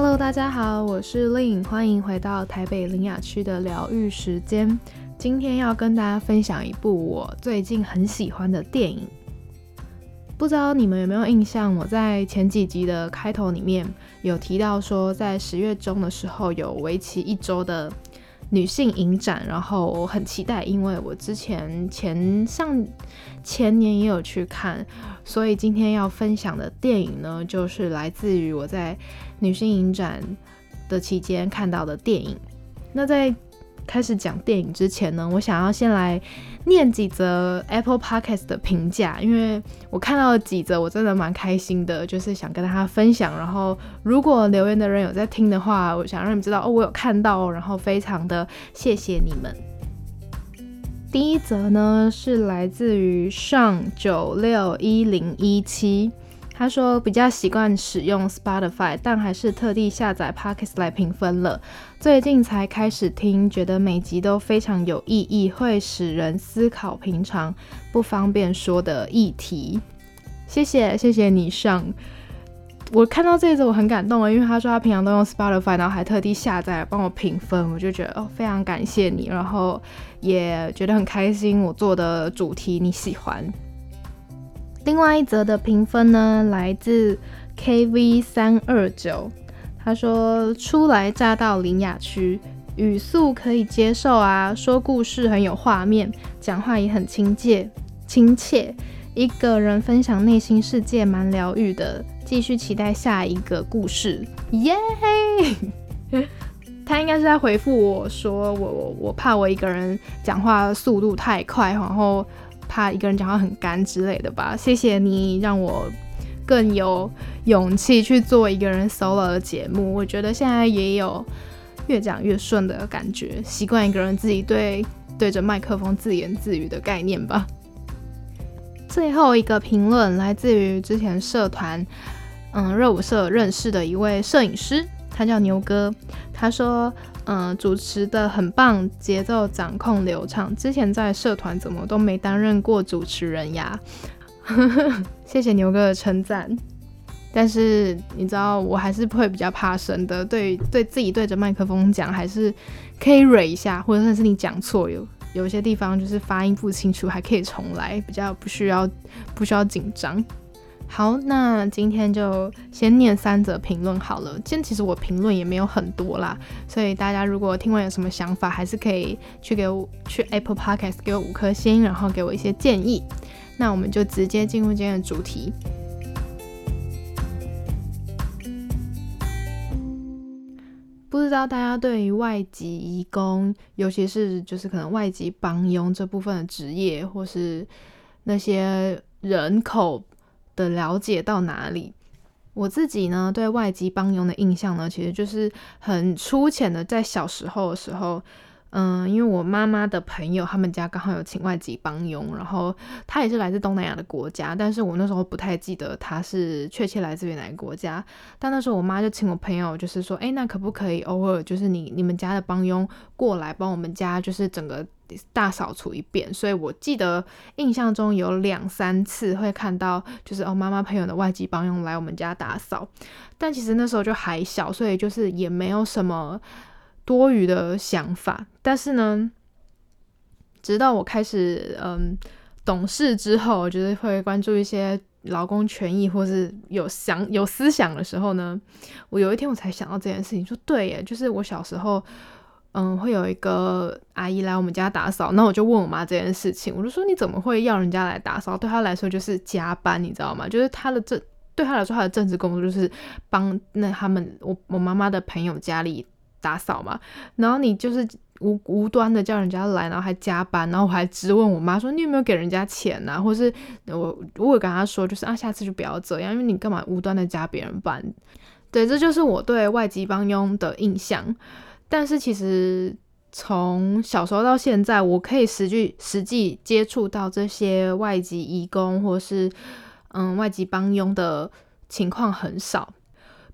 Hello，大家好，我是 Lin，欢迎回到台北林雅区的疗愈时间。今天要跟大家分享一部我最近很喜欢的电影。不知道你们有没有印象？我在前几集的开头里面有提到说，在十月中的时候有为期一周的女性影展，然后我很期待，因为我之前前上前年也有去看，所以今天要分享的电影呢，就是来自于我在女性影展的期间看到的电影。那在开始讲电影之前呢，我想要先来念几则 Apple Podcast 的评价，因为我看到了几则，我真的蛮开心的，就是想跟大家分享。然后，如果留言的人有在听的话，我想让你们知道哦，我有看到，然后非常的谢谢你们。第一则呢是来自于上九六一零一七。他说比较习惯使用 Spotify，但还是特地下载 Podcast 来评分了。最近才开始听，觉得每集都非常有意义，会使人思考平常不方便说的议题。谢谢，谢谢你上。我看到这一则我很感动啊，因为他说他平常都用 Spotify，然后还特地下载帮我评分，我就觉得哦非常感谢你，然后也觉得很开心，我做的主题你喜欢。另外一则的评分呢，来自 KV 三二九，他说初来乍到林雅区，语速可以接受啊，说故事很有画面，讲话也很亲切亲切，一个人分享内心世界蛮疗愈的，继续期待下一个故事，耶！他应该是在回复我说，我我我怕我一个人讲话速度太快，然后。怕一个人讲话很干之类的吧？谢谢你让我更有勇气去做一个人 solo 的节目。我觉得现在也有越讲越顺的感觉，习惯一个人自己对对着麦克风自言自语的概念吧。最后一个评论来自于之前社团嗯热舞社认识的一位摄影师，他叫牛哥，他说。嗯，主持的很棒，节奏掌控流畅。之前在社团怎么都没担任过主持人呀？谢谢牛哥的称赞。但是你知道，我还是会比较怕生的。对对自己对着麦克风讲，还是可以蕊一下，或者是你讲错，有有些地方就是发音不清楚，还可以重来，比较不需要不需要紧张。好，那今天就先念三则评论好了。今天其实我评论也没有很多啦，所以大家如果听完有什么想法，还是可以去给我去 Apple Podcast 给我五颗星，然后给我一些建议。那我们就直接进入今天的主题。不知道大家对于外籍移工，尤其是就是可能外籍帮佣这部分的职业，或是那些人口。的了解到哪里？我自己呢，对外籍帮佣的印象呢，其实就是很粗浅的，在小时候的时候。嗯，因为我妈妈的朋友，他们家刚好有请外籍帮佣，然后他也是来自东南亚的国家，但是我那时候不太记得他是确切来自于哪个国家。但那时候我妈就请我朋友，就是说，哎，那可不可以偶尔就是你你们家的帮佣过来帮我们家，就是整个大扫除一遍。所以我记得印象中有两三次会看到，就是哦妈妈朋友的外籍帮佣来我们家打扫。但其实那时候就还小，所以就是也没有什么。多余的想法，但是呢，直到我开始嗯懂事之后，就是会关注一些劳工权益，或是有想有思想的时候呢，我有一天我才想到这件事情，说对耶，就是我小时候嗯会有一个阿姨来我们家打扫，那我就问我妈这件事情，我就说你怎么会要人家来打扫？对她来说就是加班，你知道吗？就是她的正对她来说，她的正职工作就是帮那他们我我妈妈的朋友家里。打扫嘛，然后你就是无无端的叫人家来，然后还加班，然后我还质问我妈说你有没有给人家钱呐？或是我我有跟她说就是啊，下次就不要这样，因为你干嘛无端的加别人班？对，这就是我对外籍帮佣的印象。但是其实从小时候到现在，我可以实际实际接触到这些外籍义工或是嗯外籍帮佣的情况很少。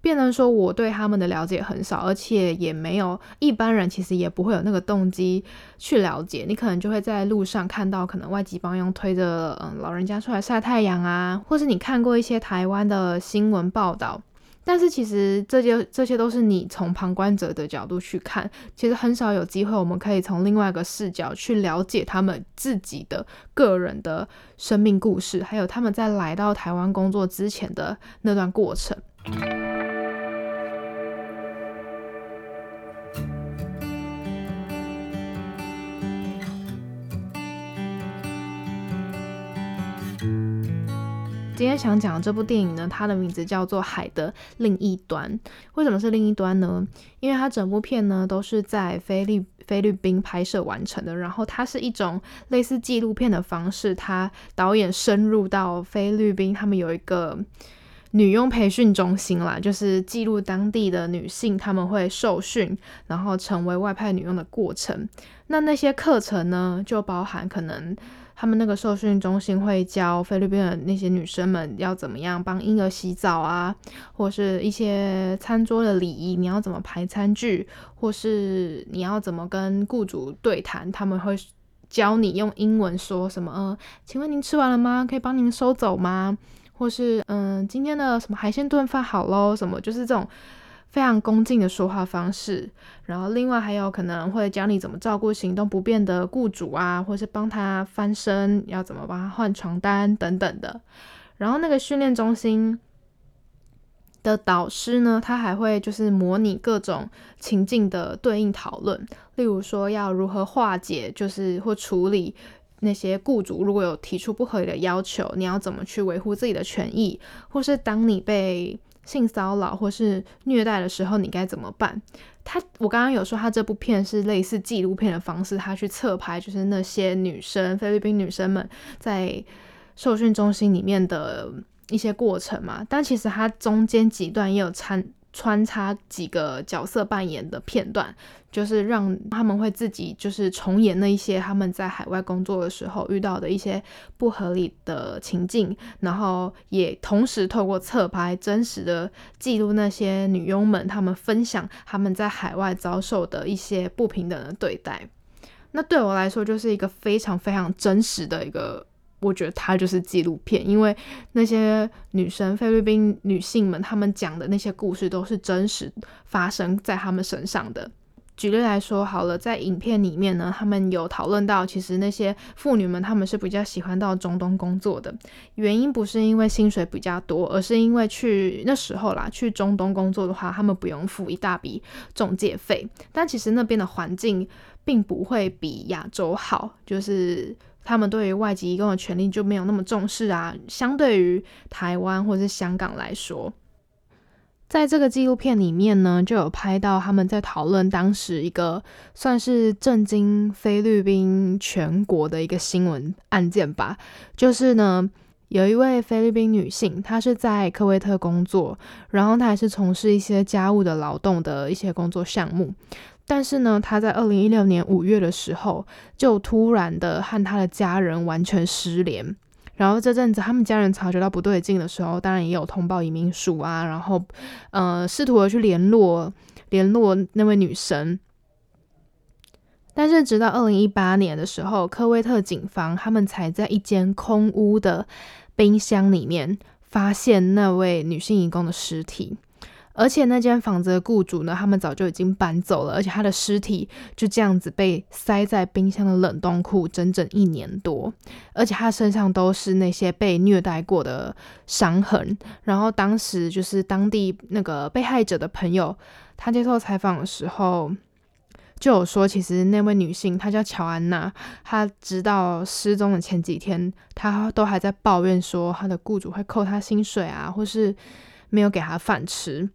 变成说我对他们的了解很少，而且也没有一般人其实也不会有那个动机去了解。你可能就会在路上看到可能外籍帮佣推着嗯老人家出来晒太阳啊，或是你看过一些台湾的新闻报道，但是其实这些这些都是你从旁观者的角度去看，其实很少有机会我们可以从另外一个视角去了解他们自己的个人的生命故事，还有他们在来到台湾工作之前的那段过程。今天想讲的这部电影呢，它的名字叫做《海的另一端》。为什么是另一端呢？因为它整部片呢都是在菲律菲律宾拍摄完成的，然后它是一种类似纪录片的方式。它导演深入到菲律宾，他们有一个女佣培训中心啦，就是记录当地的女性他们会受训，然后成为外派女佣的过程。那那些课程呢，就包含可能。他们那个受训中心会教菲律宾的那些女生们要怎么样帮婴儿洗澡啊，或是一些餐桌的礼仪，你要怎么排餐具，或是你要怎么跟雇主对谈，他们会教你用英文说什么？呃，请问您吃完了吗？可以帮您收走吗？或是嗯，今天的什么海鲜炖饭好喽？什么就是这种。非常恭敬的说话方式，然后另外还有可能会教你怎么照顾行动不便的雇主啊，或是帮他翻身，要怎么帮他换床单等等的。然后那个训练中心的导师呢，他还会就是模拟各种情境的对应讨论，例如说要如何化解，就是或处理那些雇主如果有提出不合理的要求，你要怎么去维护自己的权益，或是当你被。性骚扰或是虐待的时候，你该怎么办？他，我刚刚有说，他这部片是类似纪录片的方式，他去侧拍，就是那些女生，菲律宾女生们在受训中心里面的一些过程嘛。但其实他中间几段也有参。穿插几个角色扮演的片段，就是让他们会自己就是重演那一些他们在海外工作的时候遇到的一些不合理的情境，然后也同时透过侧拍真实的记录那些女佣们他们分享他们在海外遭受的一些不平等的对待。那对我来说就是一个非常非常真实的一个。我觉得它就是纪录片，因为那些女生、菲律宾女性们，她们讲的那些故事都是真实发生在她们身上的。举例来说，好了，在影片里面呢，他们有讨论到，其实那些妇女们，她们是比较喜欢到中东工作的，原因不是因为薪水比较多，而是因为去那时候啦，去中东工作的话，他们不用付一大笔中介费，但其实那边的环境并不会比亚洲好，就是。他们对于外籍移工的权利就没有那么重视啊。相对于台湾或者是香港来说，在这个纪录片里面呢，就有拍到他们在讨论当时一个算是震惊菲律宾全国的一个新闻案件吧。就是呢，有一位菲律宾女性，她是在科威特工作，然后她还是从事一些家务的劳动的一些工作项目。但是呢，他在二零一六年五月的时候，就突然的和他的家人完全失联。然后这阵子，他们家人察觉到不对劲的时候，当然也有通报移民署啊，然后呃，试图的去联络联络那位女生。但是直到二零一八年的时候，科威特警方他们才在一间空屋的冰箱里面发现那位女性义工的尸体。而且那间房子的雇主呢，他们早就已经搬走了，而且他的尸体就这样子被塞在冰箱的冷冻库整整一年多，而且他身上都是那些被虐待过的伤痕。然后当时就是当地那个被害者的朋友，他接受采访的时候就有说，其实那位女性她叫乔安娜，她直到失踪的前几天，她都还在抱怨说她的雇主会扣她薪水啊，或是没有给她饭吃。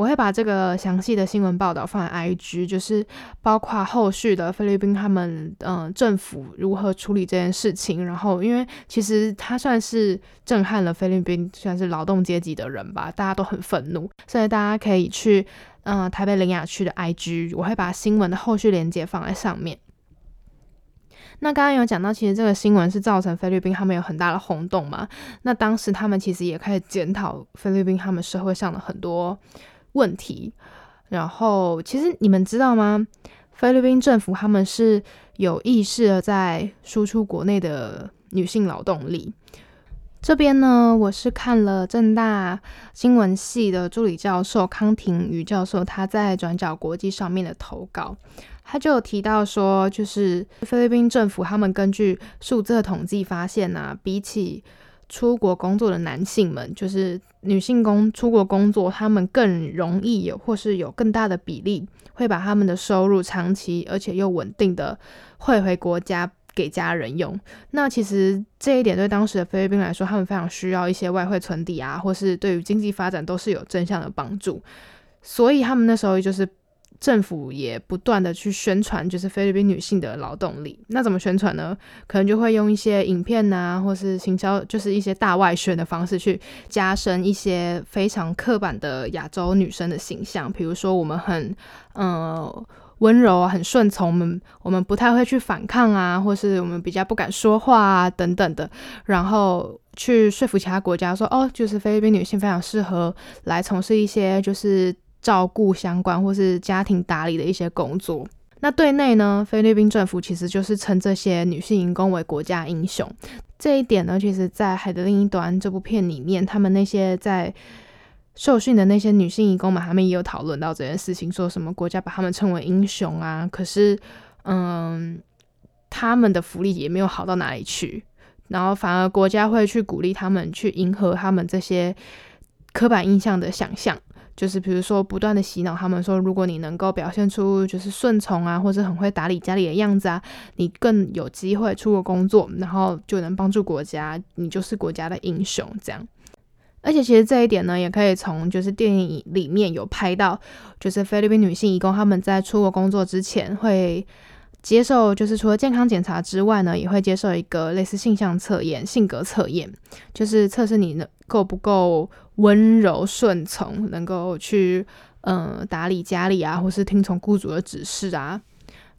我会把这个详细的新闻报道放在 IG，就是包括后续的菲律宾他们嗯政府如何处理这件事情。然后，因为其实他算是震撼了菲律宾算是劳动阶级的人吧，大家都很愤怒，所以大家可以去嗯台北林雅区的 IG，我会把新闻的后续连接放在上面。那刚刚有讲到，其实这个新闻是造成菲律宾他们有很大的轰动嘛？那当时他们其实也开始检讨菲律宾他们社会上的很多。问题，然后其实你们知道吗？菲律宾政府他们是有意识的在输出国内的女性劳动力。这边呢，我是看了正大新闻系的助理教授康廷宇教授他在转角国际上面的投稿，他就有提到说，就是菲律宾政府他们根据数字的统计发现啊，比起出国工作的男性们，就是女性工出国工作，他们更容易有或是有更大的比例会把他们的收入长期而且又稳定的汇回国家。给家人用，那其实这一点对当时的菲律宾来说，他们非常需要一些外汇存底啊，或是对于经济发展都是有正向的帮助。所以他们那时候就是政府也不断的去宣传，就是菲律宾女性的劳动力。那怎么宣传呢？可能就会用一些影片呐，或是行销，就是一些大外宣的方式去加深一些非常刻板的亚洲女生的形象。比如说，我们很嗯。温柔啊，很顺从，我们我们不太会去反抗啊，或是我们比较不敢说话啊，等等的，然后去说服其他国家说，哦，就是菲律宾女性非常适合来从事一些就是照顾相关或是家庭打理的一些工作。那对内呢，菲律宾政府其实就是称这些女性员工为国家英雄。这一点呢，其实在海的另一端这部片里面，他们那些在。受训的那些女性义工们，他们也有讨论到这件事情，说什么国家把他们称为英雄啊？可是，嗯，他们的福利也没有好到哪里去，然后反而国家会去鼓励他们去迎合他们这些刻板印象的想象，就是比如说不断的洗脑他们说，如果你能够表现出就是顺从啊，或者很会打理家里的样子啊，你更有机会出国工作，然后就能帮助国家，你就是国家的英雄这样。而且其实这一点呢，也可以从就是电影里面有拍到，就是菲律宾女性义工他们在出国工作之前会接受，就是除了健康检查之外呢，也会接受一个类似性向测验、性格测验，就是测试你能够不够温柔顺从，能够去嗯打理家里啊，或是听从雇主的指示啊。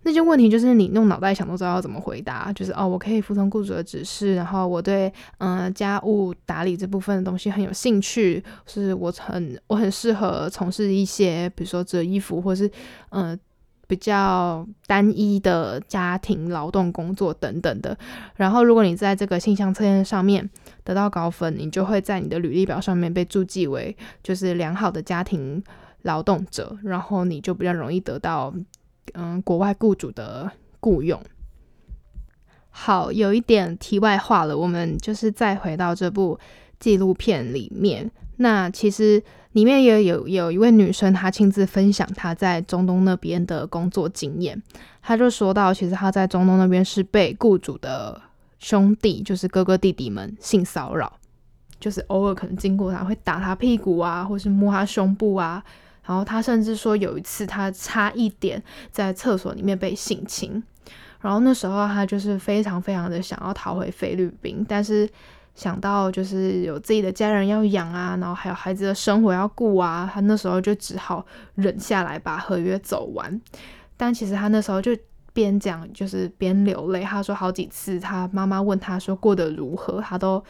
那些问题就是你用脑袋想都知道要怎么回答，就是哦，我可以服从雇主的指示，然后我对嗯家务打理这部分的东西很有兴趣，是我很我很适合从事一些比如说折衣服或是嗯比较单一的家庭劳动工作等等的。然后如果你在这个性向测验上面得到高分，你就会在你的履历表上面被注记为就是良好的家庭劳动者，然后你就比较容易得到。嗯，国外雇主的雇佣。好，有一点题外话了，我们就是再回到这部纪录片里面。那其实里面也有有一位女生，她亲自分享她在中东那边的工作经验。她就说到，其实她在中东那边是被雇主的兄弟，就是哥哥弟弟们性骚扰，就是偶尔可能经过他会打他屁股啊，或是摸他胸部啊。然后她甚至说有一次她差一点在厕所里面被性侵，然后那时候她就是非常非常的想要逃回菲律宾，但是想到就是有自己的家人要养啊，然后还有孩子的生活要顾啊，他那时候就只好忍下来把合约走完。但其实他那时候就边讲就是边流泪，他说好几次他妈妈问他说过得如何，他都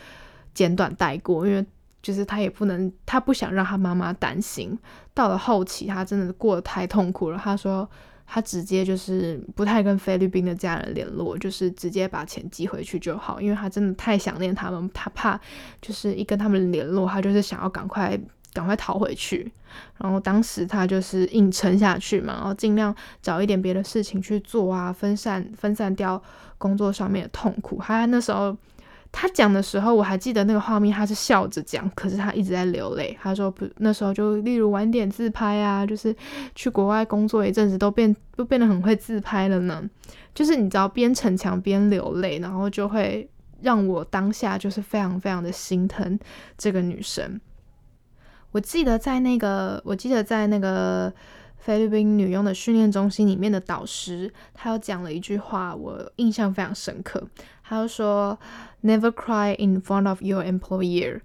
简短带过，因为。就是他也不能，他不想让他妈妈担心。到了后期，他真的过得太痛苦了。他说，他直接就是不太跟菲律宾的家人联络，就是直接把钱寄回去就好，因为他真的太想念他们，他怕就是一跟他们联络，他就是想要赶快赶快逃回去。然后当时他就是硬撑下去嘛，然后尽量找一点别的事情去做啊，分散分散掉工作上面的痛苦。他那时候。他讲的时候，我还记得那个画面，他是笑着讲，可是他一直在流泪。他说不，那时候就例如晚点自拍啊，就是去国外工作一阵子，都变都变得很会自拍了呢。就是你知道，边逞强边流泪，然后就会让我当下就是非常非常的心疼这个女生。我记得在那个，我记得在那个菲律宾女佣的训练中心里面的导师，他又讲了一句话，我印象非常深刻。他就说。Never cry in front of your employer.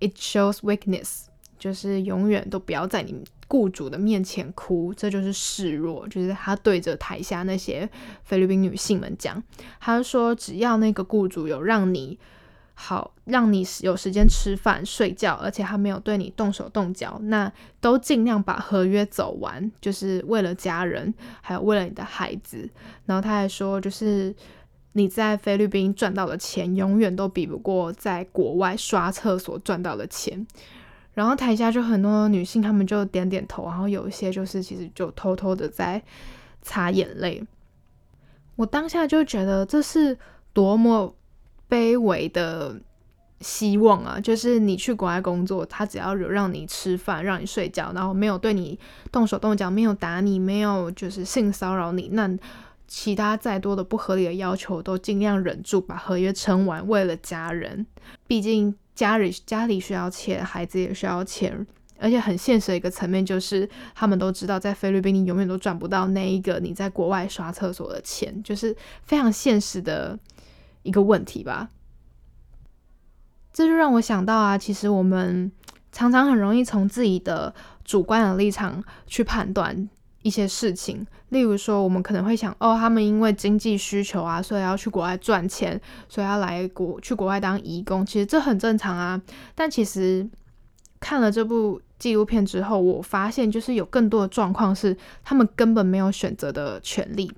It shows weakness. 就是永远都不要在你雇主的面前哭，这就是示弱。就是他对着台下那些菲律宾女性们讲，他说只要那个雇主有让你好，让你有时间吃饭、睡觉，而且他没有对你动手动脚，那都尽量把合约走完，就是为了家人，还有为了你的孩子。然后他还说，就是。你在菲律宾赚到的钱，永远都比不过在国外刷厕所赚到的钱。然后台下就很多女性，她们就点点头，然后有一些就是其实就偷偷的在擦眼泪。我当下就觉得这是多么卑微的希望啊！就是你去国外工作，他只要有让你吃饭、让你睡觉，然后没有对你动手动脚，没有打你，没有就是性骚扰你，那其他再多的不合理的要求都尽量忍住，把合约撑完。为了家人，毕竟家里家里需要钱，孩子也需要钱。而且很现实的一个层面就是，他们都知道，在菲律宾你永远都赚不到那一个你在国外刷厕所的钱，就是非常现实的一个问题吧。这就让我想到啊，其实我们常常很容易从自己的主观的立场去判断一些事情，例如说，我们可能会想，哦，他们因为经济需求啊，所以要去国外赚钱，所以要来国去国外当义工，其实这很正常啊。但其实看了这部。纪录片之后，我发现就是有更多的状况是他们根本没有选择的权利。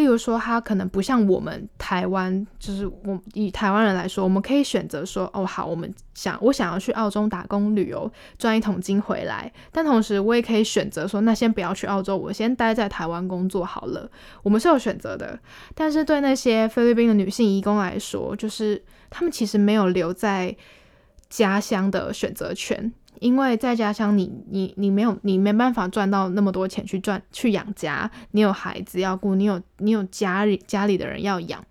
例如说，他可能不像我们台湾，就是我以台湾人来说，我们可以选择说，哦，好，我们想我想要去澳洲打工旅游，赚一桶金回来。但同时，我也可以选择说，那先不要去澳洲，我先待在台湾工作好了。我们是有选择的。但是对那些菲律宾的女性移工来说，就是他们其实没有留在家乡的选择权。因为在家乡，你你你没有，你没办法赚到那么多钱去赚去养家，你有孩子要顾，你有你有家里家里的人要养，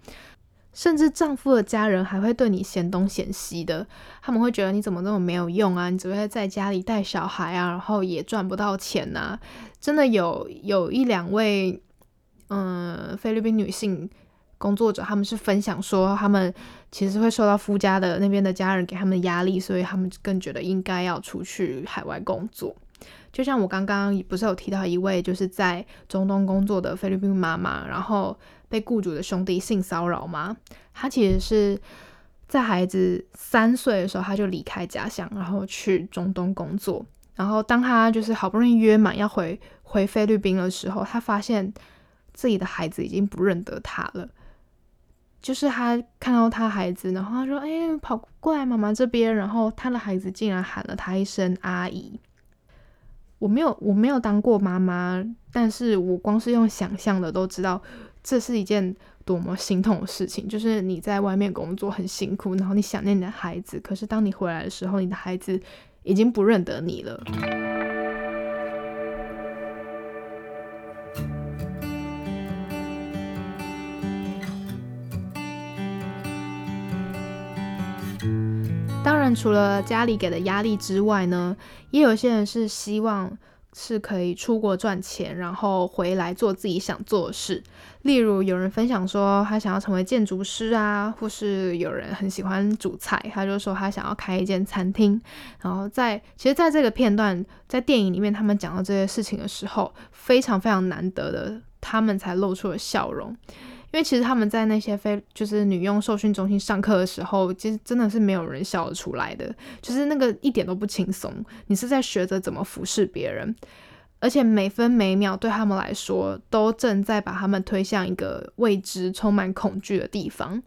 甚至丈夫的家人还会对你嫌东嫌西的，他们会觉得你怎么那么没有用啊，你只会在家里带小孩啊，然后也赚不到钱呐。真的有有一两位，嗯，菲律宾女性。工作者他们是分享说，他们其实会受到夫家的那边的家人给他们的压力，所以他们更觉得应该要出去海外工作。就像我刚刚不是有提到一位就是在中东工作的菲律宾妈妈，然后被雇主的兄弟性骚扰吗？她其实是在孩子三岁的时候，他就离开家乡，然后去中东工作。然后当他就是好不容易约满要回回菲律宾的时候，他发现自己的孩子已经不认得他了。就是他看到他孩子，然后他说：“哎，跑过来妈妈这边。”然后他的孩子竟然喊了他一声“阿姨”。我没有，我没有当过妈妈，但是我光是用想象的都知道，这是一件多么心痛的事情。就是你在外面工作很辛苦，然后你想念你的孩子，可是当你回来的时候，你的孩子已经不认得你了。当然，除了家里给的压力之外呢，也有些人是希望是可以出国赚钱，然后回来做自己想做的事。例如，有人分享说他想要成为建筑师啊，或是有人很喜欢煮菜，他就说他想要开一间餐厅。然后在其实，在这个片段，在电影里面，他们讲到这些事情的时候，非常非常难得的，他们才露出了笑容。因为其实他们在那些非就是女佣受训中心上课的时候，其实真的是没有人笑得出来的，就是那个一点都不轻松。你是在学着怎么服侍别人，而且每分每秒对他们来说都正在把他们推向一个未知、充满恐惧的地方。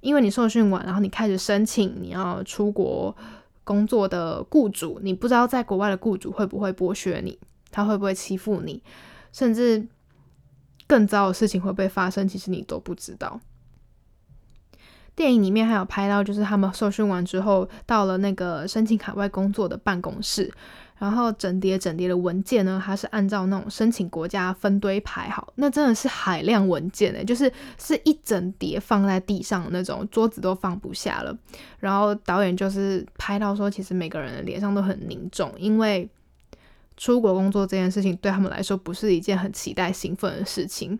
因为你受训完，然后你开始申请你要出国工作的雇主，你不知道在国外的雇主会不会剥削你，他会不会欺负你，甚至。更糟的事情会不会发生？其实你都不知道。电影里面还有拍到，就是他们受训完之后，到了那个申请海外工作的办公室，然后整叠整叠的文件呢，它是按照那种申请国家分堆排好，那真的是海量文件诶，就是是一整叠放在地上那种，桌子都放不下了。然后导演就是拍到说，其实每个人的脸上都很凝重，因为。出国工作这件事情对他们来说不是一件很期待、兴奋的事情，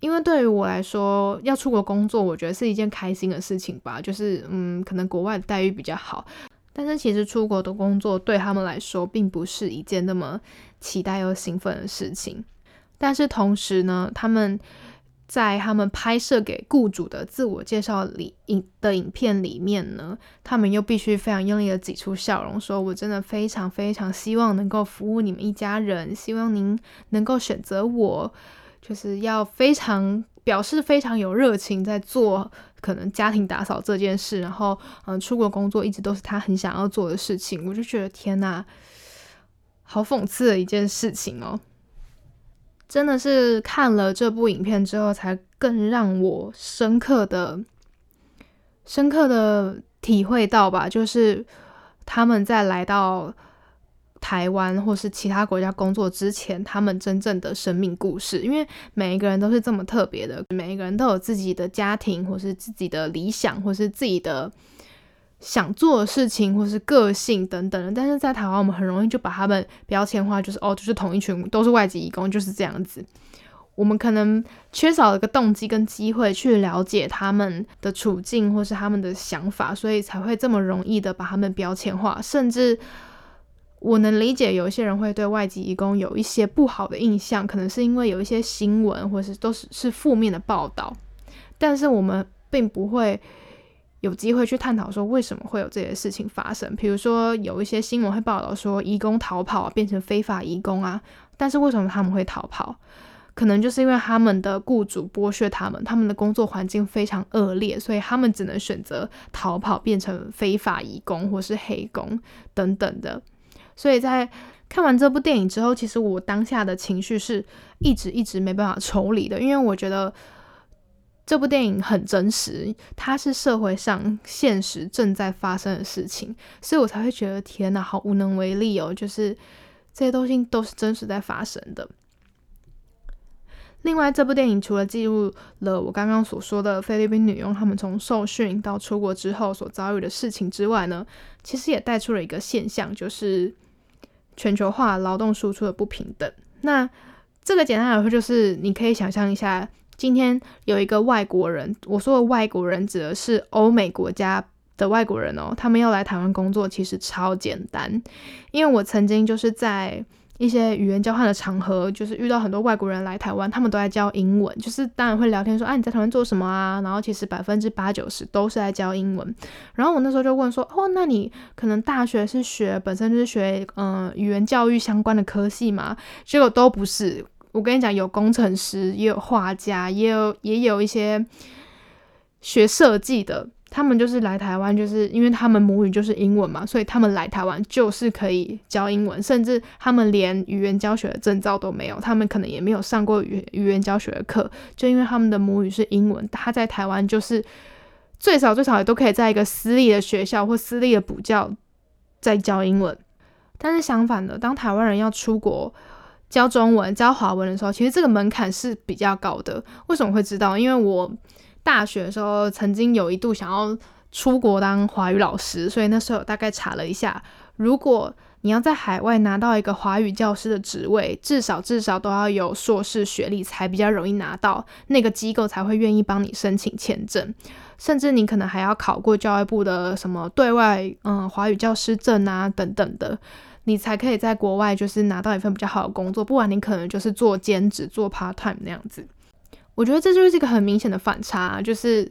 因为对于我来说，要出国工作，我觉得是一件开心的事情吧。就是，嗯，可能国外的待遇比较好，但是其实出国的工作对他们来说，并不是一件那么期待又兴奋的事情。但是同时呢，他们。在他们拍摄给雇主的自我介绍里影的影片里面呢，他们又必须非常用力的挤出笑容，说：“我真的非常非常希望能够服务你们一家人，希望您能够选择我，就是要非常表示非常有热情在做可能家庭打扫这件事，然后嗯，出国工作一直都是他很想要做的事情。我就觉得天哪，好讽刺的一件事情哦！真的是看了这部影片之后，才更让我深刻的、深刻的体会到吧，就是他们在来到。台湾或是其他国家工作之前，他们真正的生命故事，因为每一个人都是这么特别的，每一个人都有自己的家庭，或是自己的理想，或是自己的想做的事情，或是个性等等的。但是在台湾，我们很容易就把他们标签化，就是哦，就是同一群都是外籍义工，就是这样子。我们可能缺少一个动机跟机会去了解他们的处境或是他们的想法，所以才会这么容易的把他们标签化，甚至。我能理解有一些人会对外籍义工有一些不好的印象，可能是因为有一些新闻或是都是是负面的报道，但是我们并不会有机会去探讨说为什么会有这些事情发生。比如说有一些新闻会报道说义工逃跑变成非法义工啊，但是为什么他们会逃跑？可能就是因为他们的雇主剥削他们，他们的工作环境非常恶劣，所以他们只能选择逃跑变成非法义工或是黑工等等的。所以在看完这部电影之后，其实我当下的情绪是一直一直没办法抽离的，因为我觉得这部电影很真实，它是社会上现实正在发生的事情，所以我才会觉得天哪，好无能为力哦！就是这些东西都是真实在发生的。另外，这部电影除了记录了我刚刚所说的菲律宾女佣她们从受训到出国之后所遭遇的事情之外呢，其实也带出了一个现象，就是。全球化劳动输出的不平等，那这个简单来说就是，你可以想象一下，今天有一个外国人，我说的外国人指的是欧美国家的外国人哦，他们要来台湾工作其实超简单，因为我曾经就是在。一些语言交换的场合，就是遇到很多外国人来台湾，他们都在教英文，就是当然会聊天说，啊你在台湾做什么啊？然后其实百分之八九十都是在教英文。然后我那时候就问说，哦，那你可能大学是学本身就是学嗯语言教育相关的科系吗？结果都不是。我跟你讲，有工程师，也有画家，也有也有一些学设计的。他们就是来台湾，就是因为他们母语就是英文嘛，所以他们来台湾就是可以教英文，甚至他们连语言教学的证照都没有，他们可能也没有上过语语言教学的课，就因为他们的母语是英文，他在台湾就是最少最少也都可以在一个私立的学校或私立的补教在教英文。但是相反的，当台湾人要出国教中文、教华文的时候，其实这个门槛是比较高的。为什么会知道？因为我。大学的时候，曾经有一度想要出国当华语老师，所以那时候大概查了一下，如果你要在海外拿到一个华语教师的职位，至少至少都要有硕士学历才比较容易拿到，那个机构才会愿意帮你申请签证，甚至你可能还要考过教育部的什么对外嗯华语教师证啊等等的，你才可以在国外就是拿到一份比较好的工作，不然你可能就是做兼职做 part time 那样子。我觉得这就是一个很明显的反差，就是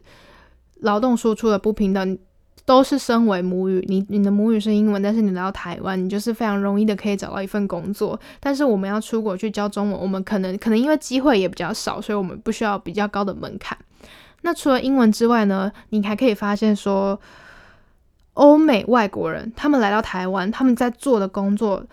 劳动输出的不平等，都是身为母语，你你的母语是英文，但是你来到台湾，你就是非常容易的可以找到一份工作。但是我们要出国去教中文，我们可能可能因为机会也比较少，所以我们不需要比较高的门槛。那除了英文之外呢，你还可以发现说，欧美外国人他们来到台湾，他们在做的工作。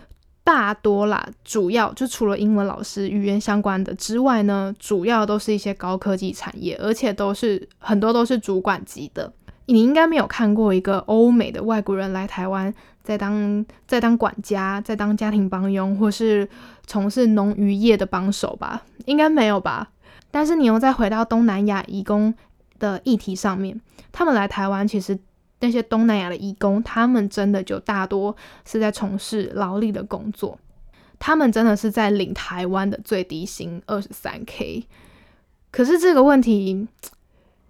大多啦，主要就除了英文老师、语言相关的之外呢，主要都是一些高科技产业，而且都是很多都是主管级的。你应该没有看过一个欧美的外国人来台湾，在当在当管家，在当家庭帮佣，或是从事农渔业的帮手吧？应该没有吧？但是你又再回到东南亚移工的议题上面，他们来台湾其实。那些东南亚的义工，他们真的就大多是在从事劳力的工作，他们真的是在领台湾的最低薪二十三 K。可是这个问题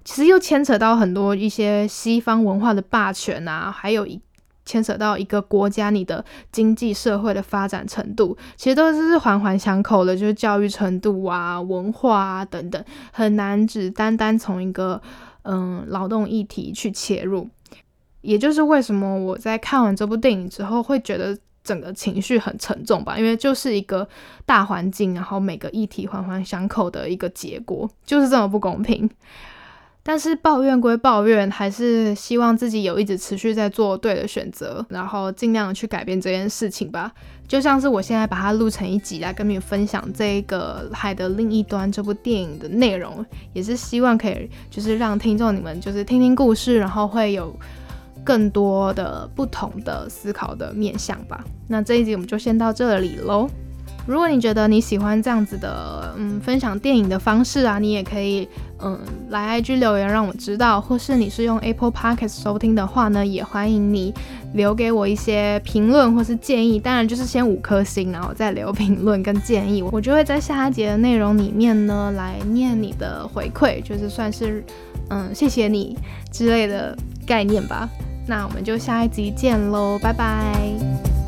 其实又牵扯到很多一些西方文化的霸权啊，还有一牵扯到一个国家你的经济社会的发展程度，其实都是环环相扣的，就是教育程度啊、文化啊等等，很难只单单从一个嗯劳动议题去切入。也就是为什么我在看完这部电影之后，会觉得整个情绪很沉重吧，因为就是一个大环境，然后每个议题环环相扣的一个结果，就是这么不公平。但是抱怨归抱怨，还是希望自己有一直持续在做对的选择，然后尽量去改变这件事情吧。就像是我现在把它录成一集来跟你分享这个《海的另一端》这部电影的内容，也是希望可以就是让听众你们就是听听故事，然后会有更多的不同的思考的面向吧。那这一集我们就先到这里喽。如果你觉得你喜欢这样子的，嗯，分享电影的方式啊，你也可以，嗯，来 IG 留言让我知道，或是你是用 Apple Podcast 收听的话呢，也欢迎你留给我一些评论或是建议，当然就是先五颗星，然后再留评论跟建议，我就会在下一节的内容里面呢来念你的回馈，就是算是，嗯，谢谢你之类的概念吧。那我们就下一集见喽，拜拜。